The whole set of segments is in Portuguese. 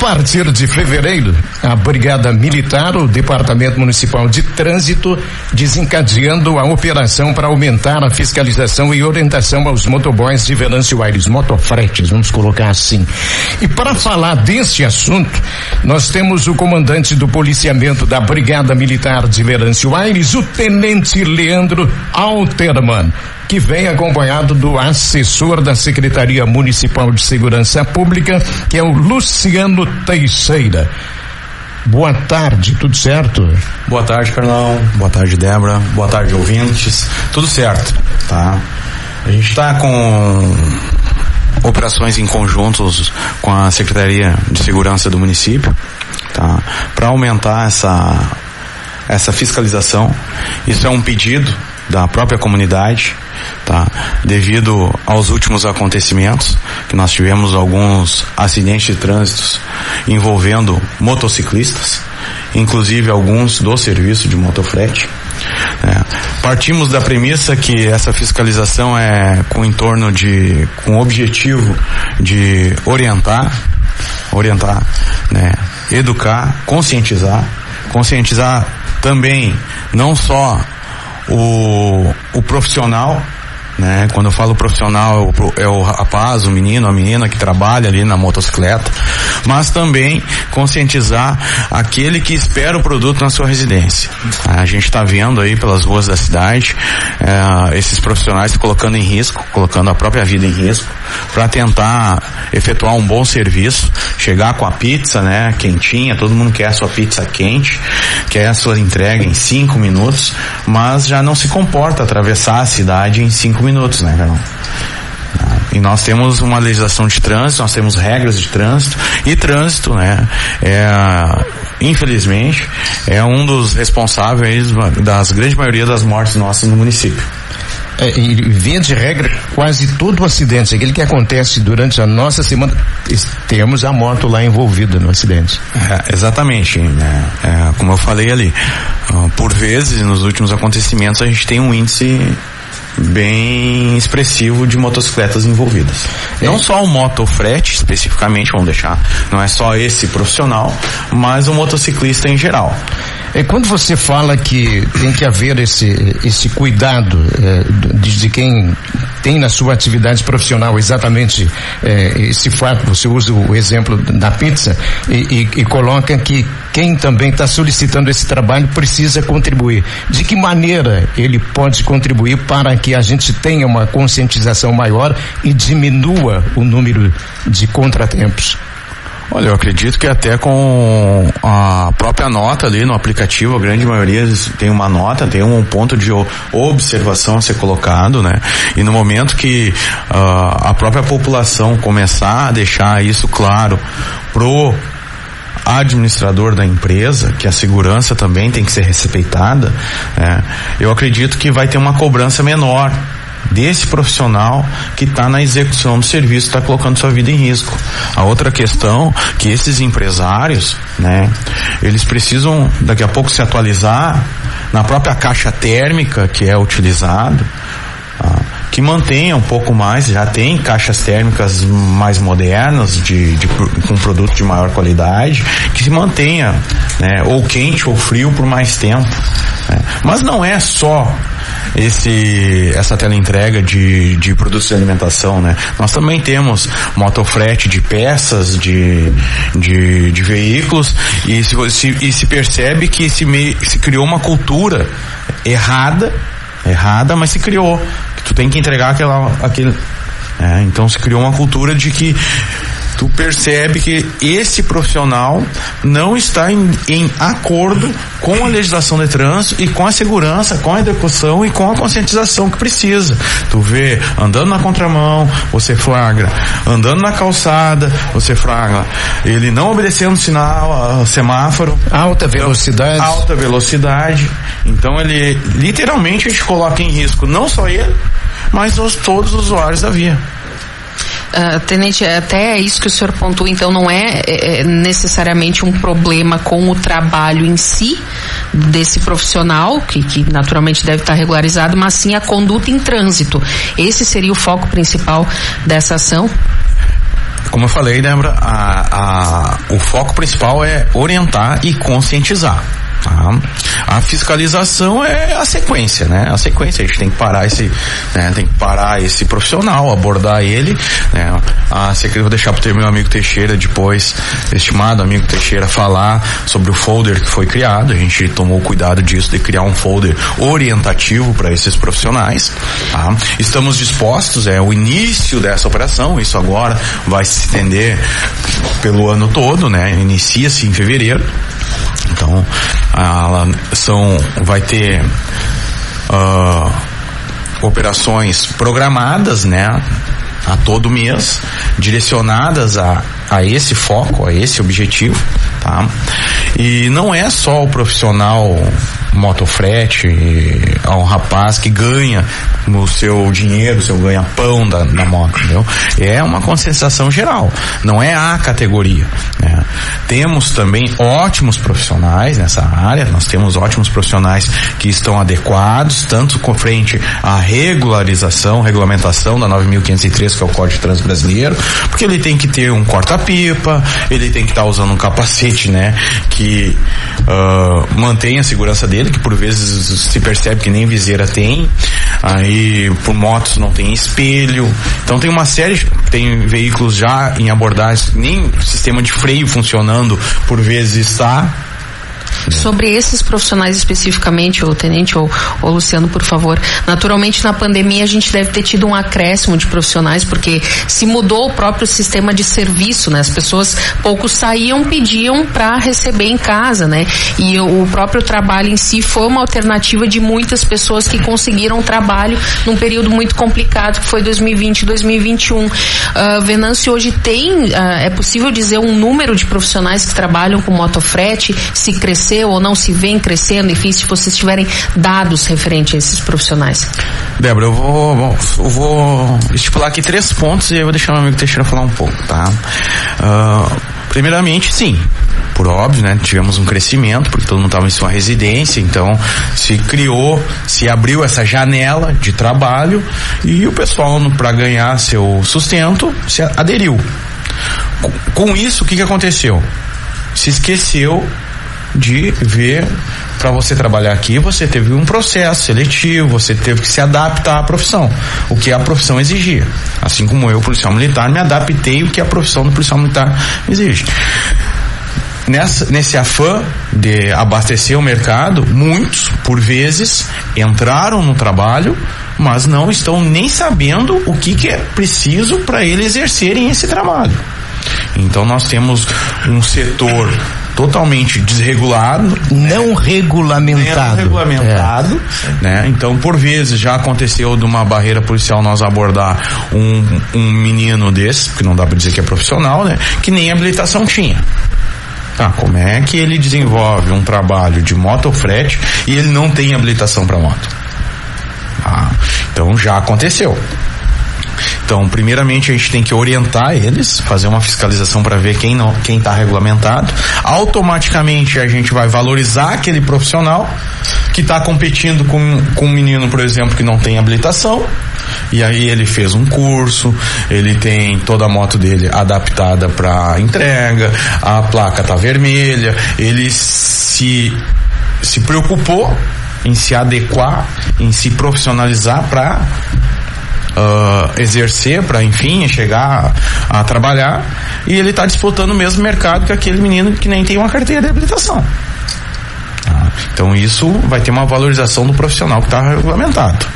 partir de fevereiro, a Brigada Militar, o Departamento Municipal de Trânsito, desencadeando a operação para aumentar a fiscalização e orientação aos motoboys de Venâncio Aires, motofretes, vamos colocar assim. E para falar desse assunto, nós temos o comandante do policiamento da Brigada Militar de Venâncio Aires, o Tenente Leandro Alterman que vem acompanhado do assessor da Secretaria Municipal de Segurança Pública, que é o Luciano Teixeira. Boa tarde, tudo certo? Boa tarde, Carlão. Boa tarde, Débora. Boa tarde, ouvintes. Tudo certo, tá? A gente está com operações em conjuntos com a Secretaria de Segurança do município, tá? Para aumentar essa essa fiscalização. Isso é um pedido da própria comunidade, tá? Devido aos últimos acontecimentos, que nós tivemos alguns acidentes de trânsito envolvendo motociclistas, inclusive alguns do serviço de motofrete. É. Partimos da premissa que essa fiscalização é com em de, com o objetivo de orientar, orientar, né, educar, conscientizar, conscientizar também não só o, o profissional né? Quando eu falo profissional, é o rapaz, o menino, a menina que trabalha ali na motocicleta, mas também conscientizar aquele que espera o produto na sua residência. A gente está vendo aí pelas ruas da cidade é, esses profissionais se colocando em risco, colocando a própria vida em risco, para tentar efetuar um bom serviço, chegar com a pizza, né, quentinha, todo mundo quer a sua pizza quente, quer a sua entrega em cinco minutos, mas já não se comporta atravessar a cidade em cinco minutos minutos, né, Carol? E nós temos uma legislação de trânsito, nós temos regras de trânsito e trânsito, né? É, infelizmente, é um dos responsáveis das grande maioria das mortes nossas no município. É, e via de regra, quase todo acidente, aquele que acontece durante a nossa semana, temos a moto lá envolvida no acidente. É, exatamente, né? É, como eu falei ali, por vezes, nos últimos acontecimentos, a gente tem um índice bem expressivo de motocicletas envolvidas. É. Não só o motofrete especificamente, vamos deixar, não é só esse profissional, mas o motociclista em geral. É, quando você fala que tem que haver esse, esse cuidado é, de, de, quem tem na sua atividade profissional exatamente é, esse fato, você usa o exemplo da pizza e, e, e coloca que quem também está solicitando esse trabalho precisa contribuir. De que maneira ele pode contribuir para que a gente tenha uma conscientização maior e diminua o número de contratempos? Olha, eu acredito que até com a própria nota ali no aplicativo, a grande maioria tem uma nota, tem um ponto de observação a ser colocado, né? E no momento que uh, a própria população começar a deixar isso claro pro administrador da empresa, que a segurança também tem que ser respeitada, né? eu acredito que vai ter uma cobrança menor desse profissional que está na execução do serviço, está colocando sua vida em risco. A outra questão que esses empresários, né, eles precisam daqui a pouco se atualizar na própria caixa térmica que é utilizado. Tá? que mantenha um pouco mais, já tem caixas térmicas mais modernas, de, de, com produto de maior qualidade, que se mantenha, né, ou quente ou frio por mais tempo. Né. Mas não é só esse essa teleentrega de, de produtos de alimentação, né? Nós também temos motofrete de peças de, de, de veículos e se, se, e se percebe que se, me, se criou uma cultura errada, errada, mas se criou. Tu tem que entregar aquela, aquele, é, então se criou uma cultura de que tu percebe que esse profissional não está em, em, acordo com a legislação de trânsito e com a segurança, com a educação e com a conscientização que precisa. Tu vê andando na contramão, você flagra, andando na calçada, você flagra, ele não obedecendo sinal, semáforo, alta velocidade, alta velocidade. Então ele literalmente a gente coloca em risco não só ele, mas os, todos os usuários da via. Uh, tenente, é até isso que o senhor pontua, então não é, é, é, necessariamente um problema com o trabalho em si desse profissional, que, que naturalmente deve estar regularizado, mas sim a conduta em trânsito. Esse seria o foco principal dessa ação? como eu falei, Débora, a, a, o foco principal é orientar e conscientizar. Tá? A fiscalização é a sequência, né? A sequência, a gente tem que parar esse, né? tem que parar esse profissional, abordar ele, né? A secretaria, vou deixar para o meu amigo Teixeira depois, estimado amigo Teixeira, falar sobre o folder que foi criado. A gente tomou cuidado disso, de criar um folder orientativo para esses profissionais. Tá? Estamos dispostos, é o início dessa operação, isso agora vai se estender pelo ano todo, né? Inicia-se em fevereiro. Então, ela são, vai ter uh, operações programadas, né? A todo mês, direcionadas a, a esse foco, a esse objetivo, tá? E não é só o profissional motofrete, a um rapaz que ganha no seu dinheiro, seu ganha-pão da, da moto, entendeu? É uma conscientização geral, não é a categoria. Né? Temos também ótimos profissionais nessa área, nós temos ótimos profissionais que estão adequados, tanto com frente à regularização, regulamentação da 9.503, que é o Código de Trânsito Brasileiro, porque ele tem que ter um corta-pipa, ele tem que estar tá usando um capacete, né, que uh, mantenha a segurança dele, que por vezes se percebe que nem viseira tem, aí por motos não tem espelho, então tem uma série, tem veículos já em abordagem, nem sistema de freio funcionando por vezes está, Sobre esses profissionais especificamente, o tenente ou, ou Luciano, por favor. Naturalmente, na pandemia a gente deve ter tido um acréscimo de profissionais, porque se mudou o próprio sistema de serviço, né? As pessoas pouco saíam, pediam para receber em casa, né? E o próprio trabalho em si foi uma alternativa de muitas pessoas que conseguiram trabalho num período muito complicado que foi 2020 e 2021. Uh, Venâncio hoje tem, uh, é possível dizer um número de profissionais que trabalham com motofrete, se crescer cresceu ou não se vem crescendo, enfim, se vocês tiverem dados referentes a esses profissionais. Débora, eu vou, eu vou estipular aqui três pontos e eu vou deixar meu amigo Teixeira falar um pouco, tá? Uh, primeiramente, sim, por óbvio, né? Tivemos um crescimento, porque todo mundo estava em sua residência, então se criou, se abriu essa janela de trabalho e o pessoal, para ganhar seu sustento, se aderiu. Com isso, o que, que aconteceu? Se esqueceu de ver para você trabalhar aqui, você teve um processo seletivo, você teve que se adaptar à profissão, o que a profissão exigia. Assim como eu, policial militar, me adaptei o que a profissão do policial militar exige. Nessa, nesse afã de abastecer o mercado, muitos, por vezes, entraram no trabalho, mas não estão nem sabendo o que, que é preciso para eles exercerem esse trabalho. Então nós temos um setor totalmente desregulado, não né? regulamentado, não regulamentado, é. né? Então por vezes já aconteceu de uma barreira policial nós abordar um, um menino desse, que não dá para dizer que é profissional, né? Que nem habilitação tinha. Tá, como é que ele desenvolve um trabalho de motofrete e ele não tem habilitação para moto? Ah, então já aconteceu. Então, primeiramente a gente tem que orientar eles, fazer uma fiscalização para ver quem não, quem está regulamentado. Automaticamente a gente vai valorizar aquele profissional que está competindo com, com um menino, por exemplo, que não tem habilitação. E aí ele fez um curso, ele tem toda a moto dele adaptada para entrega, a placa tá vermelha, ele se se preocupou em se adequar, em se profissionalizar para uh, exercer, para enfim chegar a, a, trabalhar, e ele está disputando o mesmo mercado que aquele menino que nem tem uma carteira de habilitação. Tá? Então isso vai ter uma valorização do profissional que está regulamentado.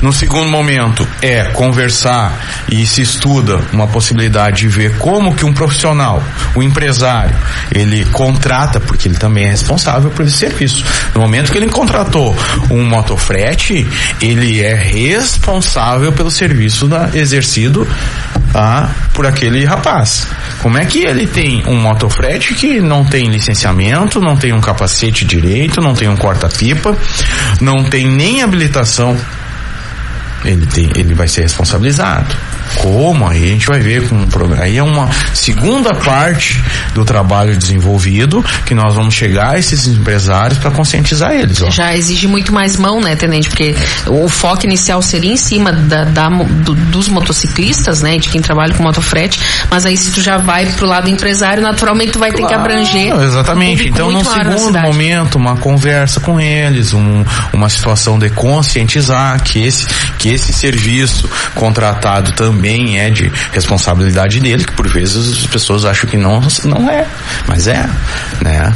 No segundo momento é conversar e se estuda uma possibilidade de ver como que um profissional, o um empresário, ele contrata, porque ele também é responsável por esse serviço. No momento que ele contratou um motofrete, ele é responsável pelo serviço da, exercido tá, por aquele rapaz. Como é que ele tem um motofrete que não tem licenciamento, não tem um capacete direito, não tem um corta-pipa, não tem nem habilitação ele, tem, ele vai ser responsabilizado. Como? Aí a gente vai ver com um programa. Aí é uma segunda parte do trabalho desenvolvido que nós vamos chegar a esses empresários para conscientizar eles. Ó. Já exige muito mais mão, né, Tenente? Porque o foco inicial seria em cima da, da do, dos motociclistas, né, de quem trabalha com motofrete, mas aí se tu já vai pro lado empresário, naturalmente tu vai ter que abranger. Exatamente. Então, no segundo momento, uma conversa com eles, um, uma situação de conscientizar que esse, que esse serviço contratado também é de responsabilidade dele, que por vezes as pessoas acham que não, não é, mas é, né?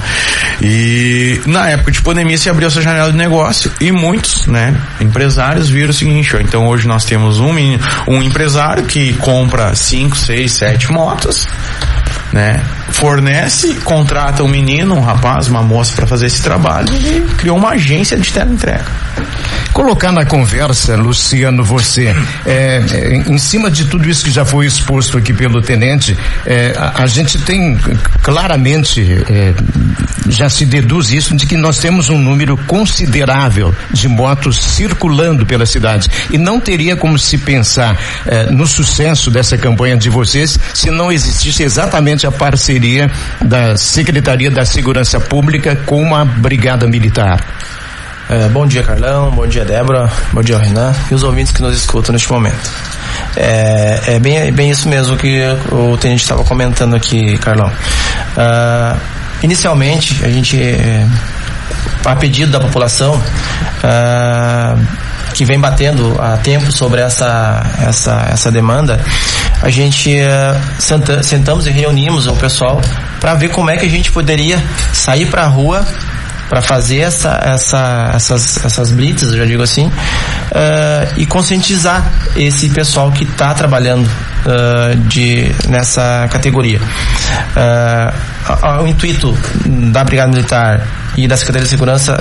E na época de pandemia se abriu essa janela de negócio e muitos, né, empresários viram o seguinte, ó, então hoje nós temos um, um empresário que compra cinco, seis, sete motos, né? Fornece, contrata um menino, um rapaz, uma moça para fazer esse trabalho e criou uma agência de teleentrega. Colocar na conversa, Luciano, você, é, é, em cima de tudo isso que já foi exposto aqui pelo tenente, é, a, a, gente tem claramente, é, já se deduz isso, de que nós temos um número considerável de motos circulando pela cidade. E não teria como se pensar é, no sucesso dessa campanha de vocês se não existisse exatamente a parceria da Secretaria da Segurança Pública com a Brigada Militar. É, bom dia, Carlão. Bom dia, Débora. Bom dia, Renan. E os ouvintes que nos escutam neste momento. É, é bem, é bem isso mesmo que o tenente estava comentando aqui, Carlão. Uh, inicialmente, a gente, é, a pedido da população, uh, que vem batendo há tempo sobre essa, essa, essa demanda, a gente uh, senta, sentamos e reunimos o pessoal para ver como é que a gente poderia sair para a rua para fazer essa, essa, essas, essas blitz, eu já digo assim, uh, e conscientizar esse pessoal que está trabalhando uh, de, nessa categoria. Uh, o intuito da Brigada Militar e da Secretaria de Segurança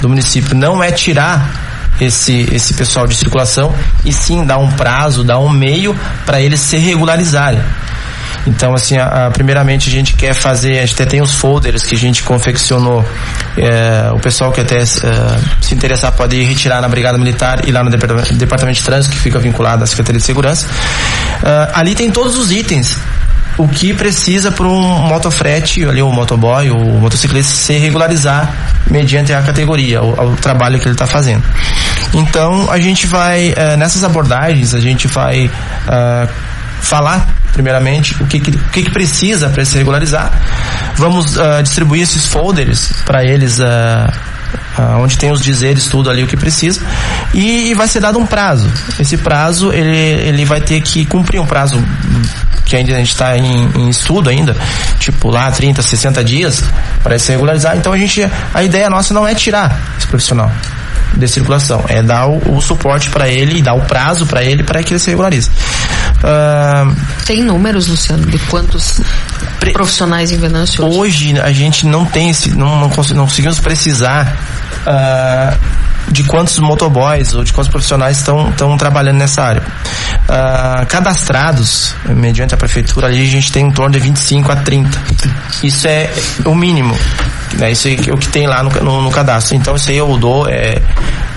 do município não é tirar esse, esse pessoal de circulação e sim dar um prazo, dar um meio para eles se regularizarem. Então, assim, a, a, primeiramente a gente quer fazer, a gente até tem os folders que a gente confeccionou. É, o pessoal que até é, se interessar pode ir retirar na Brigada Militar e lá no Departamento, de Trânsito, que fica vinculado à Secretaria de Segurança. Uh, ali tem todos os itens o que precisa para um motofrete, ali o motoboy, o motociclista se regularizar mediante a categoria, o, o trabalho que ele está fazendo. Então a gente vai uh, nessas abordagens a gente vai uh, falar primeiramente o que, que, o que, que precisa para se regularizar. Vamos uh, distribuir esses folders para eles. Uh, onde tem os dizeres tudo ali o que precisa e, e vai ser dado um prazo esse prazo ele, ele vai ter que cumprir um prazo que ainda a gente está em, em, estudo ainda tipo lá 30 60 dias para se regularizar então a gente a ideia nossa não é tirar esse profissional de circulação. É dar o, o suporte para ele e dar o prazo para ele para que ele se regularize. Uh, tem números, Luciano, de quantos pre... profissionais em Venâncio hoje? Hoje a gente não tem esse, não, não, não conseguimos precisar uh, de quantos motoboys ou de quantos profissionais estão, estão trabalhando nessa área. Uh, cadastrados, mediante a prefeitura, ali a gente tem em torno de 25 a 30. Isso é o mínimo. Né? Isso é o que tem lá no, no, no cadastro. Então isso aí eu dou, é,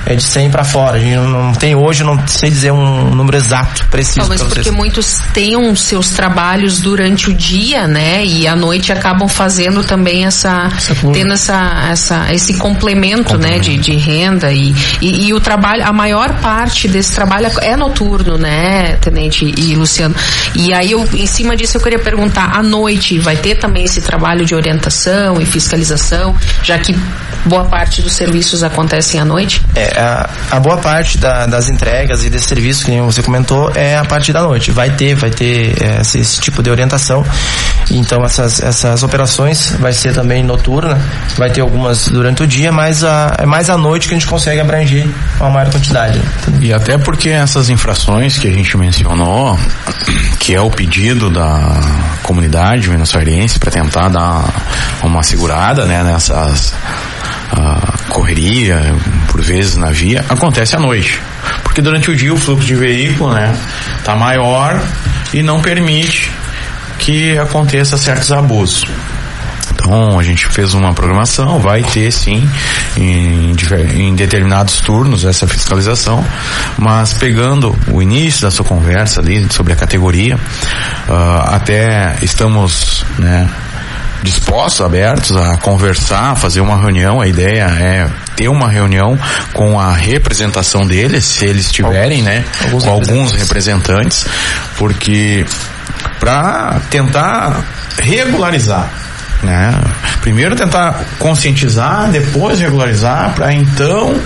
é de 100 para fora. A gente não tem hoje, não sei dizer um número exato, preciso. Não, mas porque muitos têm seus trabalhos durante o dia, né? E à noite acabam fazendo também essa, essa tendo essa, essa, esse complemento, complemento. né? De, de renda e, e, e, o trabalho, a maior parte desse trabalho é noturno, né, Tenente e Luciano? E aí eu, em cima disso eu queria perguntar, à noite vai ter também esse trabalho de orientação e fiscalização, já que boa parte dos serviços acontecem à noite? É, a, a boa parte da, das entregas e desse serviço que você comentou é a parte da noite. Vai ter, vai ter é, esse, esse, tipo de orientação. Então essas, essas operações vai ser também noturna, vai ter algumas durante o dia, mas a, é mais à noite que a gente consegue abranger uma maior quantidade. E até porque essas infrações que a gente mencionou, que é o pedido da comunidade venezuelense para tentar dar uma segurada né, nessas a correria, por vezes na via, acontece à noite. Porque durante o dia o fluxo de veículo né, tá maior e não permite que aconteça certos abusos. Então a gente fez uma programação, vai ter sim em, em, determinados turnos essa fiscalização, mas pegando o início da sua conversa ali sobre a categoria, uh, até estamos né, dispostos, abertos a conversar, fazer uma reunião. A ideia é ter uma reunião com a representação deles, se eles tiverem, né? Alguns com alguns representantes, porque para tentar regularizar né? Primeiro tentar conscientizar, depois regularizar, para então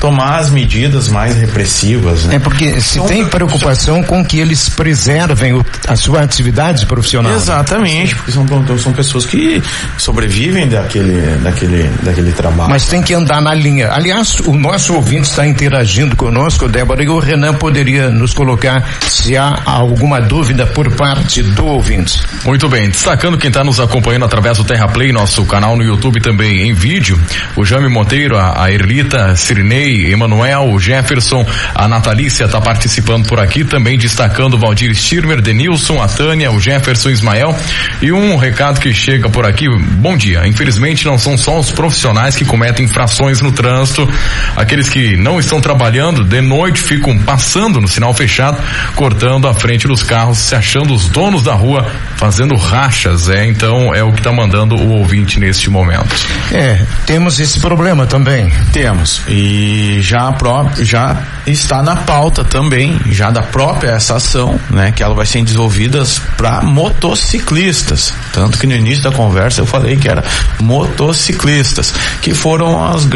tomar as medidas mais repressivas. Né? É porque se então, tem preocupação com que eles preservem o, a sua atividade profissional. Exatamente, porque são, são pessoas que sobrevivem daquele, daquele, daquele trabalho. Mas tem que andar na linha. Aliás, o nosso ouvinte está interagindo conosco, Débora, e o Renan poderia nos colocar se há alguma dúvida por parte do ouvinte. Muito bem, destacando quem está nos acompanhando através do Terra Play, nosso canal no YouTube também em vídeo, o Jame Monteiro, a, a Erlita, Sirinei, Emanuel, o Jefferson, a Natalícia está participando por aqui, também destacando o Valdir Stirmer, Denilson, a Tânia, o Jefferson Ismael. E um recado que chega por aqui, bom dia. Infelizmente não são só os profissionais que cometem infrações no trânsito, aqueles que não estão trabalhando de noite ficam passando no sinal fechado, cortando a frente dos carros, se achando os donos da rua, fazendo rachas, é, então é o que está mandando o ouvinte neste momento. É, temos esse problema também. Temos. E e já, já está na pauta também, já da própria essa ação, né, que ela vai ser desenvolvida para motociclistas. Tanto que no início da conversa eu falei que era motociclistas, que foram as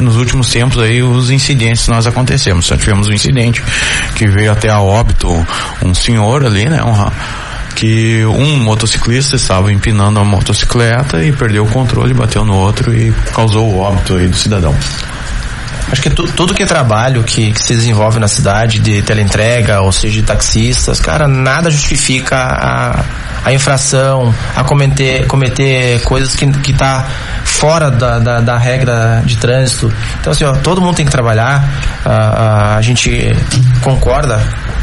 nos últimos tempos aí os incidentes que nós acontecemos. Já tivemos um incidente que veio até a óbito um senhor ali, né, um que um motociclista estava empinando a motocicleta e perdeu o controle, bateu no outro e causou o óbito aí do cidadão. Acho que tu, tudo que é trabalho que, que, se desenvolve na cidade, de teleentrega, ou seja, de taxistas, cara, nada justifica a, a infração, a cometer, cometer coisas que, que tá fora da, da, da regra de trânsito. Então, assim, ó, todo mundo tem que trabalhar, a, a, a gente concorda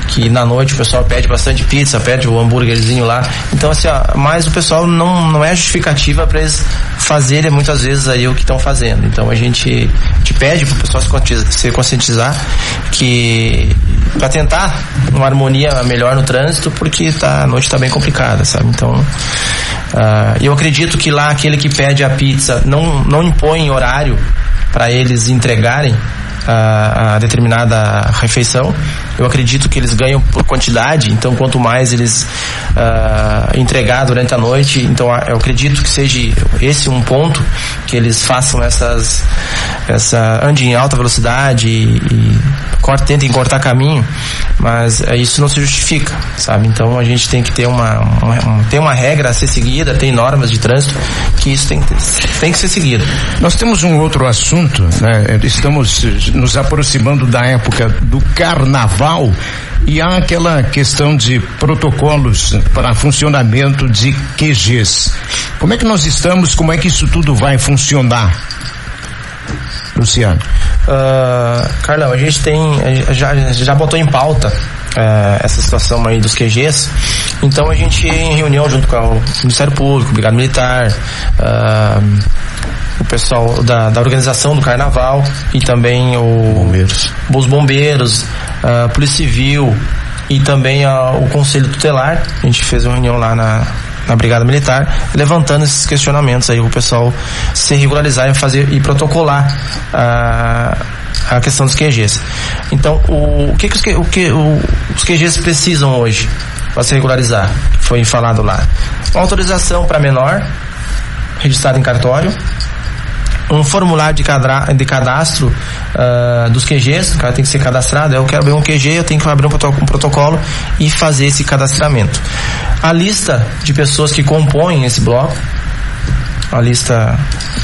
que na noite o pessoal pede bastante pizza, pede o hambúrguerzinho lá. Então, assim, ó, mas o pessoal não, não é justificativa para eles fazerem muitas vezes aí o que estão fazendo. Então a gente te pede para o pessoal se conscientizar que para tentar uma harmonia melhor no trânsito, porque tá, a noite está bem complicada, sabe? Então, uh, eu acredito que lá aquele que pede a pizza não, não impõe horário para eles entregarem a, a, determinada refeição. Eu acredito que eles ganham por quantidade, então quanto mais eles uh, entregar durante a noite, então eu acredito que seja esse um ponto que eles façam essas essa ande em alta velocidade e, e corte, tentem cortar caminho, mas uh, isso não se justifica, sabe? Então a gente tem que ter uma, uma, tem uma regra a ser seguida, tem normas de trânsito que isso tem, tem que ser seguido. Nós temos um outro assunto, né? Estamos nos aproximando da época do carnaval e há aquela questão de protocolos para funcionamento de QGs. Como é que nós estamos? Como é que isso tudo vai funcionar? Luciano. Uh, Carlão, a gente tem, já, já botou em pauta uh, essa situação aí dos QGs. Então a gente em reunião junto com o Ministério Público, Brigada Militar, uh, o pessoal da, da organização do carnaval e também o, bombeiros. os bombeiros, a Polícia Civil e também o Conselho Tutelar. A gente fez uma reunião lá na, na Brigada Militar, levantando esses questionamentos aí, o pessoal se regularizar e fazer e protocolar a, a questão dos QGs. Então, o, o que, que, os, o que o, os QGs precisam hoje para se regularizar? Foi falado lá. Uma autorização para menor, registrado em cartório, um formulário de, cadra, de cadastro uh, dos QGs, o cara tem que ser cadastrado, eu quero abrir um QG, eu tenho que abrir um protocolo e fazer esse cadastramento. A lista de pessoas que compõem esse bloco, a lista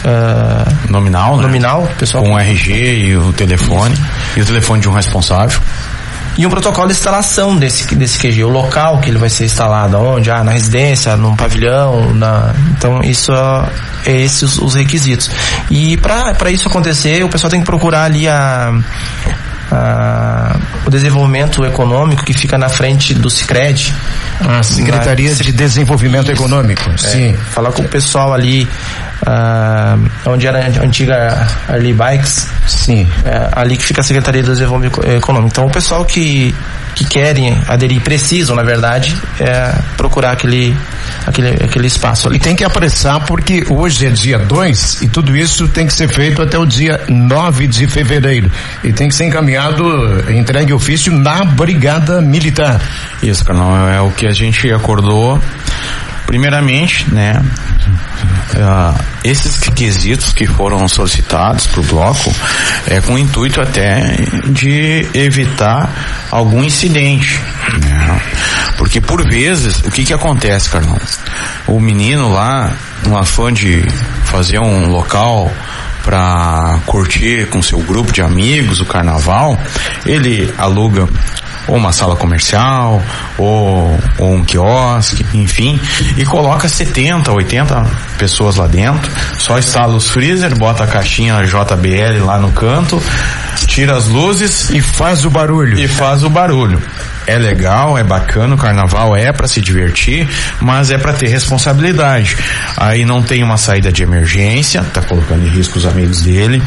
uh, nominal, né? nominal, pessoal com o RG e o telefone Isso. e o telefone de um responsável e um protocolo de instalação desse, desse QG, o local que ele vai ser instalado, onde? Ah, na residência, num pavilhão, na... então isso é esses os requisitos. E para isso acontecer, o pessoal tem que procurar ali a, a o desenvolvimento econômico que fica na frente do Sicredi. A Secretaria na, de Desenvolvimento Econômico, é, sim. Falar com o pessoal ali ah, onde era a antiga Arley Bikes. Sim. É, ali que fica a Secretaria de Desenvolvimento Econômico. Então o pessoal que, que querem aderir, precisam, na verdade, é procurar aquele, aquele, aquele espaço ali. E tem que apressar porque hoje é dia 2 e tudo isso tem que ser feito até o dia 9 de fevereiro. E tem que ser encaminhado, entregue ofício na Brigada Militar. Isso, Carlão, é o que a gente acordou Primeiramente, né, uh, esses quesitos que foram solicitados para o bloco é com o intuito até de evitar algum incidente, né? Porque por vezes, o que que acontece, Carlão? O menino lá, no afã de fazer um local para curtir com seu grupo de amigos o carnaval, ele aluga ou uma sala comercial, ou, ou um quiosque, enfim, e coloca 70, 80 pessoas lá dentro, só instala os freezer, bota a caixinha JBL lá no canto, tira as luzes e faz o barulho. E faz o barulho. É legal, é bacana, o carnaval é para se divertir, mas é para ter responsabilidade. Aí não tem uma saída de emergência, tá colocando em risco os amigos dele,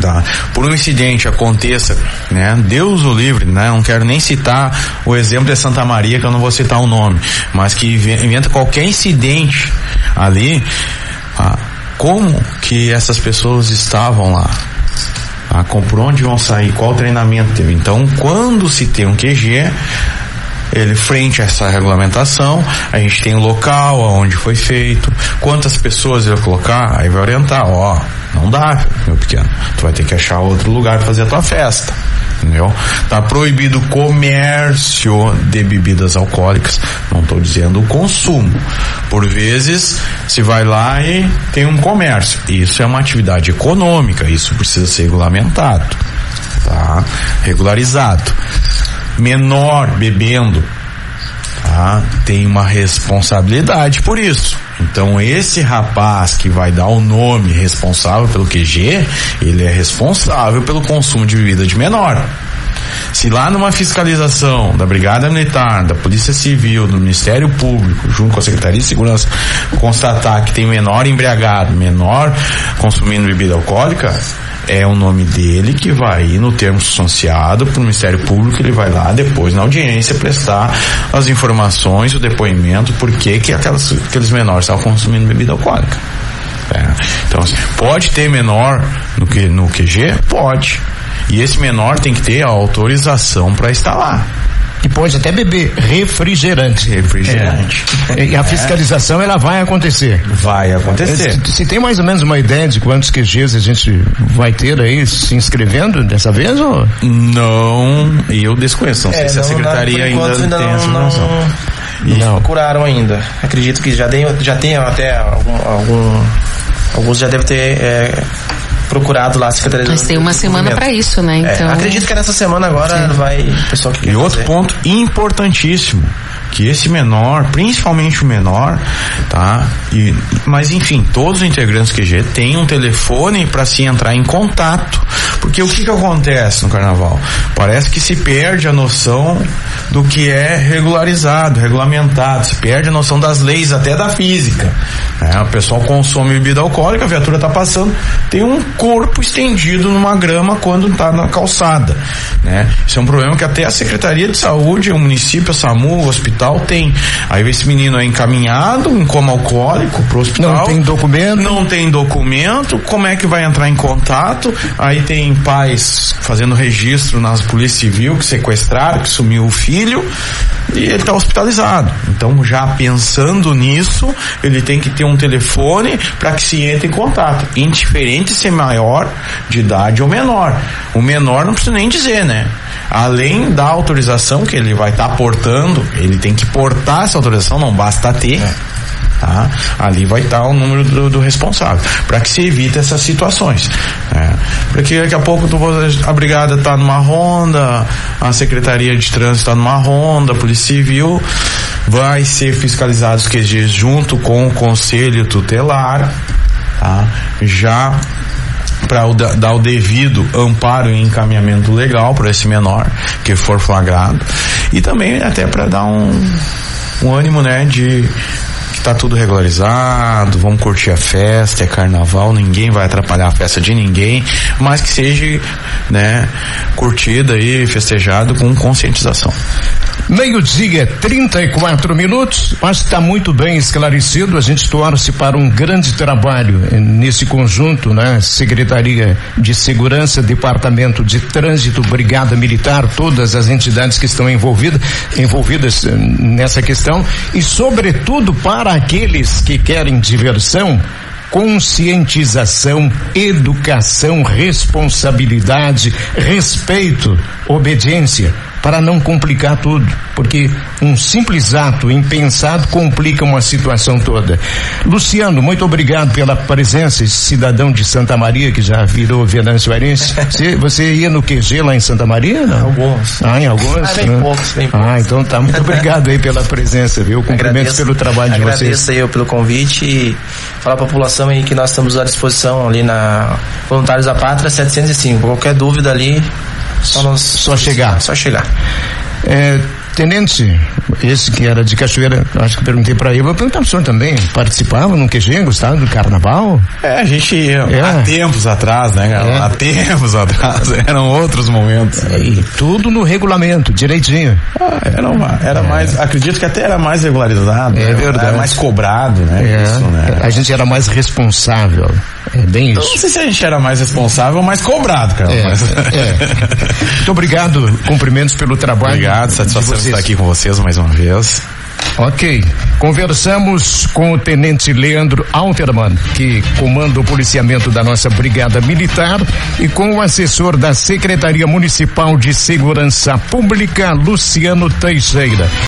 Tá. Por um incidente aconteça, né? Deus o livre, né? Não quero nem citar o exemplo de Santa Maria, que eu não vou citar o nome, mas que inventa qualquer incidente ali, ah, como que essas pessoas estavam lá? Ah, por onde vão sair? Qual treinamento teve? Então, quando se tem um QG, ele frente a essa regulamentação, a gente tem o local onde foi feito, quantas pessoas ele vai colocar, aí vai orientar, ó, não dá, meu pequeno, tu vai ter que achar outro lugar para fazer a tua festa. Entendeu? Tá proibido o comércio de bebidas alcoólicas. Não estou dizendo o consumo. Por vezes, se vai lá e tem um comércio. Isso é uma atividade econômica. Isso precisa ser regulamentado. Tá? Regularizado menor bebendo, tá? Tem uma responsabilidade por isso. Então esse rapaz que vai dar o nome responsável pelo QG, ele é responsável pelo consumo de bebida de menor. Se lá numa fiscalização da Brigada Militar, da Polícia Civil, do Ministério Público, junto com a Secretaria de Segurança, constatar que tem menor embriagado, menor consumindo bebida alcoólica, é o nome dele que vai ir no termo substanciado para o Ministério Público, ele vai lá depois na audiência prestar as informações, o depoimento, por que aquelas, aqueles menores estavam consumindo bebida alcoólica. É. Então, assim, pode ter menor no, que, no QG? Pode. E esse menor tem que ter a autorização para estar lá e pode até beber refrigerante. Refrigerante. É. E a fiscalização ela vai acontecer. Vai acontecer. Se, se, tem mais ou menos uma ideia de quantos QGs a gente vai ter aí se inscrevendo dessa vez ou? Não, eu desconheço. Não é, sei se a secretaria ainda, ainda, tem essa informação. Não, não procuraram ainda. Acredito que já, tem, já tem até algum, algum alguns já devem ter é, procurado lá a Secretaria Mas tem uma semana para isso, né? É, então... É, acredito que nessa semana agora Sim. vai o pessoal que E outro fazer. ponto importantíssimo que esse menor, principalmente o menor, tá? E, mas enfim, todos os integrantes QG têm um telefone para se entrar em contato. Porque o que que acontece no carnaval? Parece que se perde a noção do que é regularizado, regulamentado, se perde a noção das leis, até da física. Né? O pessoal consome bebida alcoólica, a viatura está passando, tem um corpo estendido numa grama quando está na calçada. Né? Isso é um problema que até a Secretaria de Saúde, o município, a SAMU, o hospital, hospital tem. Aí esse menino é encaminhado em coma alcoólico pro hospital. Não tem documento. Não tem documento. Como é que vai entrar em contato? Aí tem pais fazendo registro na Polícia Civil que sequestraram, que sumiu o filho e ele está hospitalizado. Então já pensando nisso, ele tem que ter um telefone para que se entre em contato. Indiferente se é maior de idade ou menor. O menor não precisa nem dizer, né? Além da autorização que ele vai estar tá portando, ele tem que portar essa autorização, não basta ter. É. Tá? Ali vai estar tá o número do, do responsável, para que se evite essas situações. É. Porque daqui a pouco tu, a brigada está numa ronda, a Secretaria de Trânsito está numa ronda, a Polícia Civil vai ser fiscalizado os QGs junto com o Conselho Tutelar, tá? já para dar o devido amparo e encaminhamento legal para esse menor que for flagrado e também até para dar um, um ânimo, né, de tá tudo regularizado, vamos curtir a festa, é carnaval, ninguém vai atrapalhar a festa de ninguém, mas que seja, né, curtida e festejado com conscientização. Meio-dia, 34 minutos. Que está muito bem esclarecido. A gente torce para um grande trabalho nesse conjunto, né? Secretaria de Segurança, Departamento de Trânsito, Brigada Militar, todas as entidades que estão envolvidas, envolvidas eh, nessa questão e, sobretudo, para aqueles que querem diversão, conscientização, educação, responsabilidade, respeito, obediência para não complicar tudo, porque um simples ato impensado complica uma situação toda. Luciano, muito obrigado pela presença, esse cidadão de Santa Maria que já virou Venâncio Arense. Você, você ia no QG lá em Santa Maria? Não? Alguns. Ah, em alguns? Ah, bem poucos, bem poucos. Ah, então tá. Muito obrigado aí pela presença, viu? Cumprimentos pelo trabalho de vocês. Agradeço aí eu pelo convite e falar para a população aí que nós estamos à disposição ali na Voluntários da Pátria 705. Qualquer dúvida ali, só, nos, só chegar. Só chegar. É, Tenente, esse que era de Cachoeira, acho que perguntei para ele, vou perguntar pro senhor também, participava no QG, gostava do carnaval? É, a gente ia é. há tempos atrás, né, cara? É. Há tempos atrás, eram outros momentos. É, e tudo no regulamento, direitinho. Ah, era uma, era é. mais, acredito que até era mais regularizado. É né? verdade. Era mais cobrado, né? É. Isso, né? A gente era mais responsável. É bem isso. não sei se a gente era mais responsável ou mais cobrado, cara. É, mas... Muito obrigado, cumprimentos pelo trabalho. Obrigado, satisfação estar aqui com vocês mais uma vez. Ok. Conversamos com o Tenente Leandro Alterman, que comanda o policiamento da nossa Brigada Militar, e com o assessor da Secretaria Municipal de Segurança Pública, Luciano Teixeira.